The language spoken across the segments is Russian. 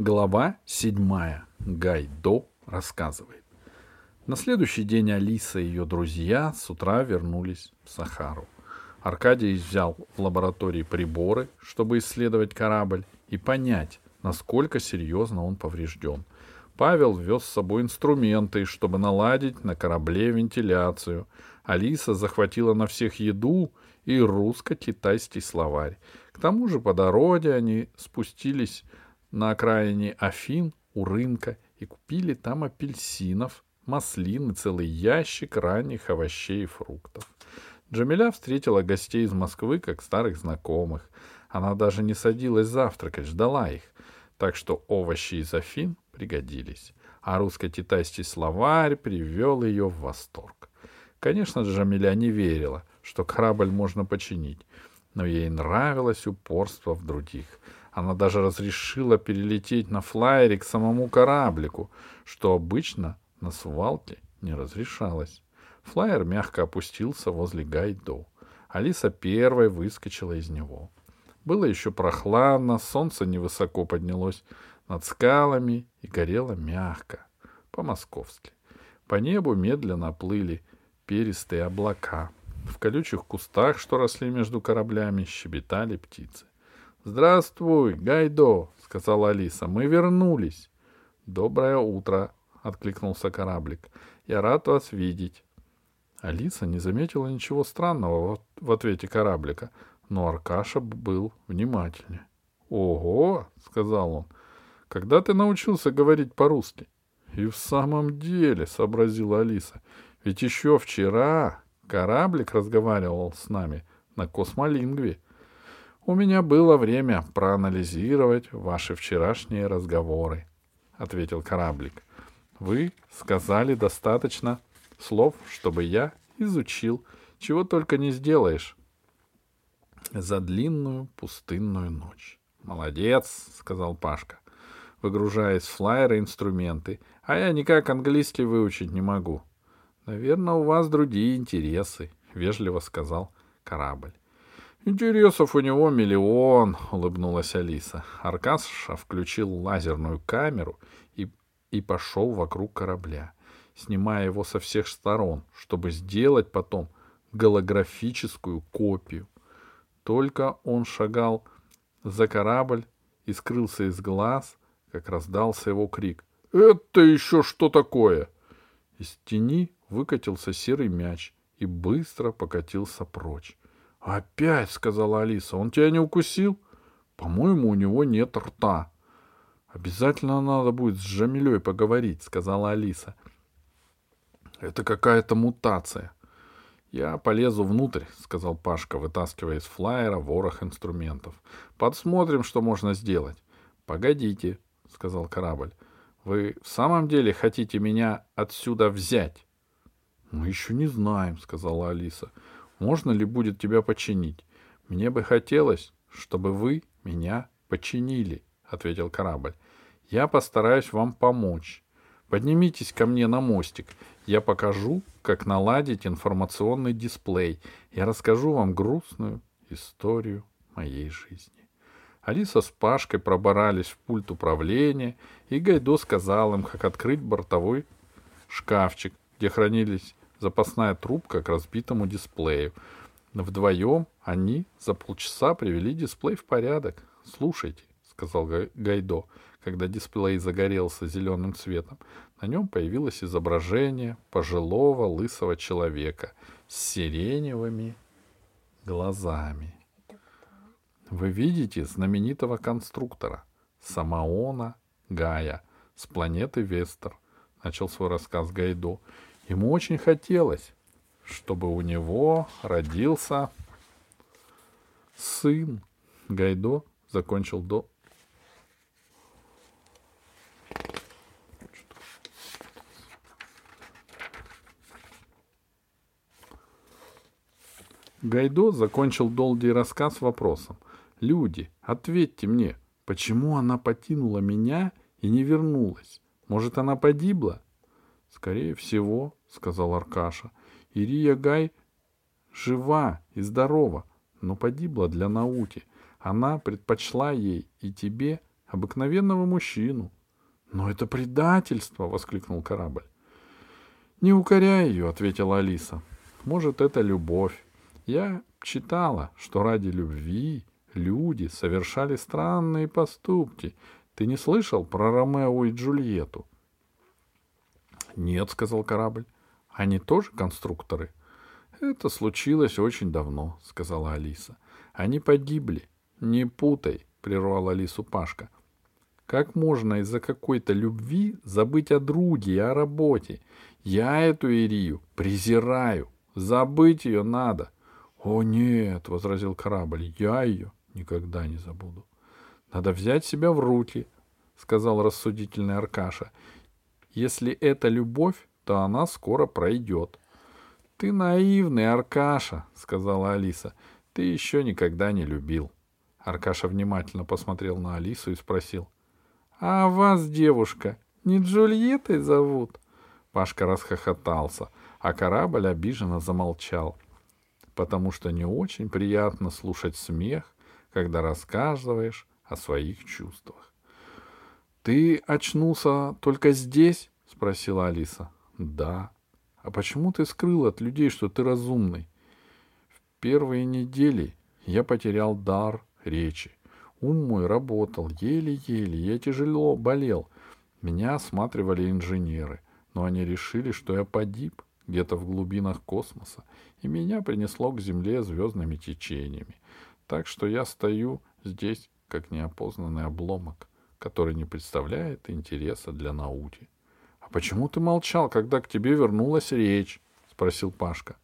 Глава седьмая. Гайдо рассказывает. На следующий день Алиса и ее друзья с утра вернулись в Сахару. Аркадий взял в лаборатории приборы, чтобы исследовать корабль и понять, насколько серьезно он поврежден. Павел вез с собой инструменты, чтобы наладить на корабле вентиляцию. Алиса захватила на всех еду и русско-китайский словарь. К тому же по дороге они спустились на окраине Афин у рынка и купили там апельсинов, маслин и целый ящик ранних овощей и фруктов. Джамиля встретила гостей из Москвы как старых знакомых. Она даже не садилась завтракать, ждала их. Так что овощи из Афин пригодились. А русско-китайский словарь привел ее в восторг. Конечно, Джамиля не верила, что корабль можно починить, но ей нравилось упорство в других — она даже разрешила перелететь на флайере к самому кораблику, что обычно на свалке не разрешалось. Флайер мягко опустился возле Гайдо. Алиса первой выскочила из него. Было еще прохладно, солнце невысоко поднялось над скалами и горело мягко, по-московски. По небу медленно плыли перистые облака. В колючих кустах, что росли между кораблями, щебетали птицы. «Здравствуй, Гайдо!» — сказала Алиса. «Мы вернулись!» «Доброе утро!» — откликнулся кораблик. «Я рад вас видеть!» Алиса не заметила ничего странного в ответе кораблика, но Аркаша был внимательнее. «Ого!» — сказал он. «Когда ты научился говорить по-русски?» «И в самом деле», — сообразила Алиса, — «ведь еще вчера кораблик разговаривал с нами на космолингве». У меня было время проанализировать ваши вчерашние разговоры, ответил кораблик. Вы сказали достаточно слов, чтобы я изучил, чего только не сделаешь за длинную пустынную ночь. Молодец, сказал Пашка, выгружая из флайера инструменты, а я никак английский выучить не могу. Наверное, у вас другие интересы, вежливо сказал корабль. «Интересов у него миллион», — улыбнулась Алиса. Аркаша включил лазерную камеру и, и пошел вокруг корабля, снимая его со всех сторон, чтобы сделать потом голографическую копию. Только он шагал за корабль и скрылся из глаз, как раздался его крик. «Это еще что такое?» Из тени выкатился серый мяч и быстро покатился прочь. «Опять», — сказала Алиса, — «он тебя не укусил?» «По-моему, у него нет рта». «Обязательно надо будет с Жамилей поговорить», — сказала Алиса. «Это какая-то мутация». «Я полезу внутрь», — сказал Пашка, вытаскивая из флайера ворох инструментов. «Подсмотрим, что можно сделать». «Погодите», — сказал корабль. «Вы в самом деле хотите меня отсюда взять?» «Мы еще не знаем», — сказала Алиса можно ли будет тебя починить? Мне бы хотелось, чтобы вы меня починили, ответил корабль. Я постараюсь вам помочь. Поднимитесь ко мне на мостик. Я покажу, как наладить информационный дисплей. Я расскажу вам грустную историю моей жизни. Алиса с Пашкой проборались в пульт управления, и Гайдо сказал им, как открыть бортовой шкафчик, где хранились запасная трубка к разбитому дисплею. Вдвоем они за полчаса привели дисплей в порядок. «Слушайте», — сказал Гайдо, когда дисплей загорелся зеленым цветом, на нем появилось изображение пожилого лысого человека с сиреневыми глазами. Вы видите знаменитого конструктора Самаона Гая с планеты Вестер, начал свой рассказ Гайдо. Ему очень хотелось, чтобы у него родился сын. Гайдо закончил до... Гайдо закончил долгий рассказ вопросом. «Люди, ответьте мне, почему она потянула меня и не вернулась? Может, она погибла?» «Скорее всего», — сказал Аркаша. «Ирия Гай жива и здорова, но погибла для науки. Она предпочла ей и тебе обыкновенного мужчину. Но это предательство, воскликнул корабль. Не укоряй ее, ответила Алиса. Может, это любовь. Я читала, что ради любви люди совершали странные поступки. Ты не слышал про Ромео и Джульетту? Нет, сказал корабль. Они тоже конструкторы? Это случилось очень давно, сказала Алиса. Они погибли. Не путай, прервал Алису Пашка. Как можно из-за какой-то любви забыть о друге и о работе? Я эту Ирию презираю. Забыть ее надо. — О, нет, — возразил корабль, — я ее никогда не забуду. — Надо взять себя в руки, — сказал рассудительный Аркаша. — Если это любовь, то она скоро пройдет. — Ты наивный, Аркаша, — сказала Алиса. — Ты еще никогда не любил. Аркаша внимательно посмотрел на Алису и спросил. — А вас, девушка, не Джульеттой зовут? Пашка расхохотался, а корабль обиженно замолчал — потому что не очень приятно слушать смех, когда рассказываешь о своих чувствах. «Ты очнулся только здесь?» — спросила Алиса. «Да». «А почему ты скрыл от людей, что ты разумный?» «В первые недели я потерял дар речи. Ум мой работал еле-еле, я тяжело болел. Меня осматривали инженеры, но они решили, что я погиб где-то в глубинах космоса, и меня принесло к Земле звездными течениями. Так что я стою здесь, как неопознанный обломок, который не представляет интереса для науки. — А почему ты молчал, когда к тебе вернулась речь? — спросил Пашка.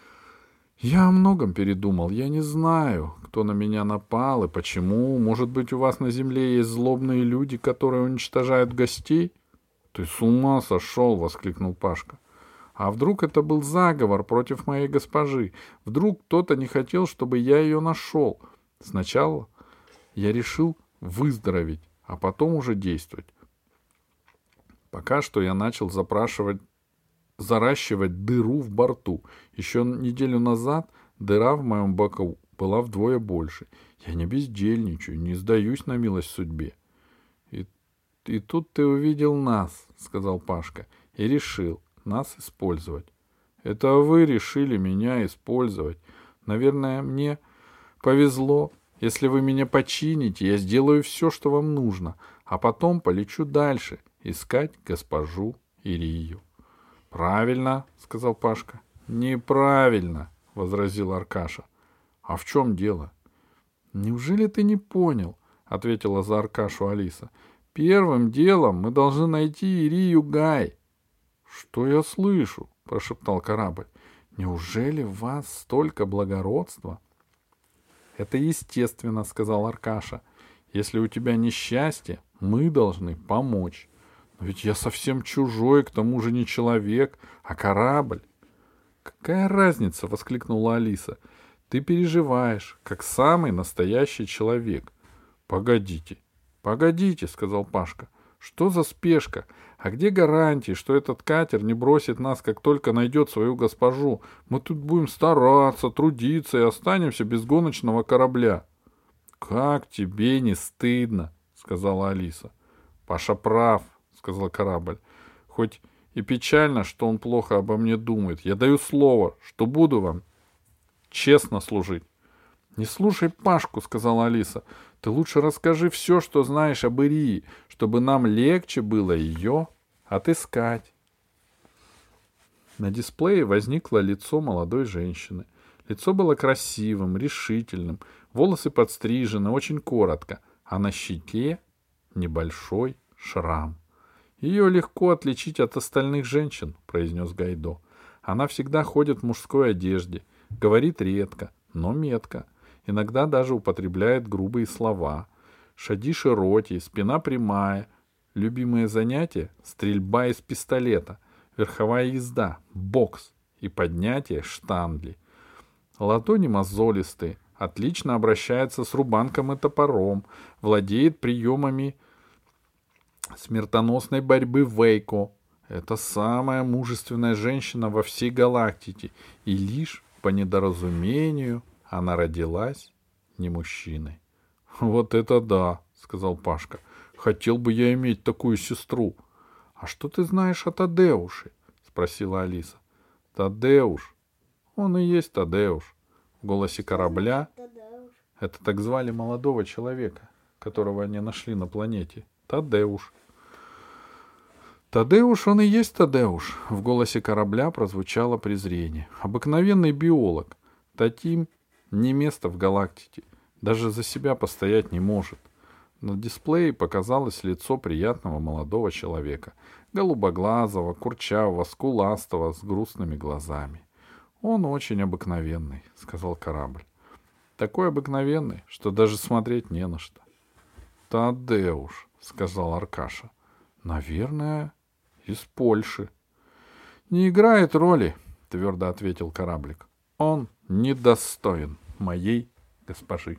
— Я о многом передумал. Я не знаю, кто на меня напал и почему. Может быть, у вас на Земле есть злобные люди, которые уничтожают гостей? — Ты с ума сошел! — воскликнул Пашка. А вдруг это был заговор против моей госпожи? Вдруг кто-то не хотел, чтобы я ее нашел? Сначала я решил выздороветь, а потом уже действовать. Пока что я начал запрашивать, заращивать дыру в борту. Еще неделю назад дыра в моем боку была вдвое больше. Я не бездельничаю, не сдаюсь на милость судьбе. И, и тут ты увидел нас, — сказал Пашка, — и решил, нас использовать. Это вы решили меня использовать. Наверное, мне повезло. Если вы меня почините, я сделаю все, что вам нужно, а потом полечу дальше искать госпожу Ирию. — Правильно, — сказал Пашка. — Неправильно, — возразил Аркаша. — А в чем дело? — Неужели ты не понял? — ответила за Аркашу Алиса. — Первым делом мы должны найти Ирию Гай. — «Что я слышу?» — прошептал корабль. «Неужели в вас столько благородства?» «Это естественно», — сказал Аркаша. «Если у тебя несчастье, мы должны помочь. Но ведь я совсем чужой, к тому же не человек, а корабль». «Какая разница?» — воскликнула Алиса. «Ты переживаешь, как самый настоящий человек». «Погодите, погодите», — сказал Пашка. «Что за спешка? А где гарантии, что этот катер не бросит нас, как только найдет свою госпожу? Мы тут будем стараться, трудиться и останемся без гоночного корабля. — Как тебе не стыдно, — сказала Алиса. — Паша прав, — сказал корабль. — Хоть и печально, что он плохо обо мне думает. Я даю слово, что буду вам честно служить. — Не слушай Пашку, — сказала Алиса. Ты лучше расскажи все, что знаешь об Ирии, чтобы нам легче было ее отыскать. На дисплее возникло лицо молодой женщины. Лицо было красивым, решительным, волосы подстрижены очень коротко, а на щеке небольшой шрам. Ее легко отличить от остальных женщин, произнес Гайдо. Она всегда ходит в мужской одежде, говорит редко, но метко иногда даже употребляет грубые слова. Шаги широкие, спина прямая. Любимое занятие — стрельба из пистолета, верховая езда, бокс и поднятие штангли. Ладони мозолистые, отлично обращается с рубанком и топором, владеет приемами смертоносной борьбы Вейко. Это самая мужественная женщина во всей галактике, и лишь по недоразумению она родилась не мужчиной. — Вот это да, — сказал Пашка. Хотел бы я иметь такую сестру. А что ты знаешь о Тадеуше? спросила Алиса. Тадеуш. Он и есть Тадеуш. В голосе корабля это так звали молодого человека, которого они нашли на планете. Тадеуш. Тадеуш, он и есть Тадеуш. В голосе корабля прозвучало презрение. Обыкновенный биолог. Татим не место в галактике. Даже за себя постоять не может. На дисплее показалось лицо приятного молодого человека. Голубоглазого, курчавого, скуластого, с грустными глазами. «Он очень обыкновенный», — сказал корабль. «Такой обыкновенный, что даже смотреть не на что». «Тадеуш», — сказал Аркаша. «Наверное, из Польши». «Не играет роли», — твердо ответил кораблик. «Он недостоин моей госпожи».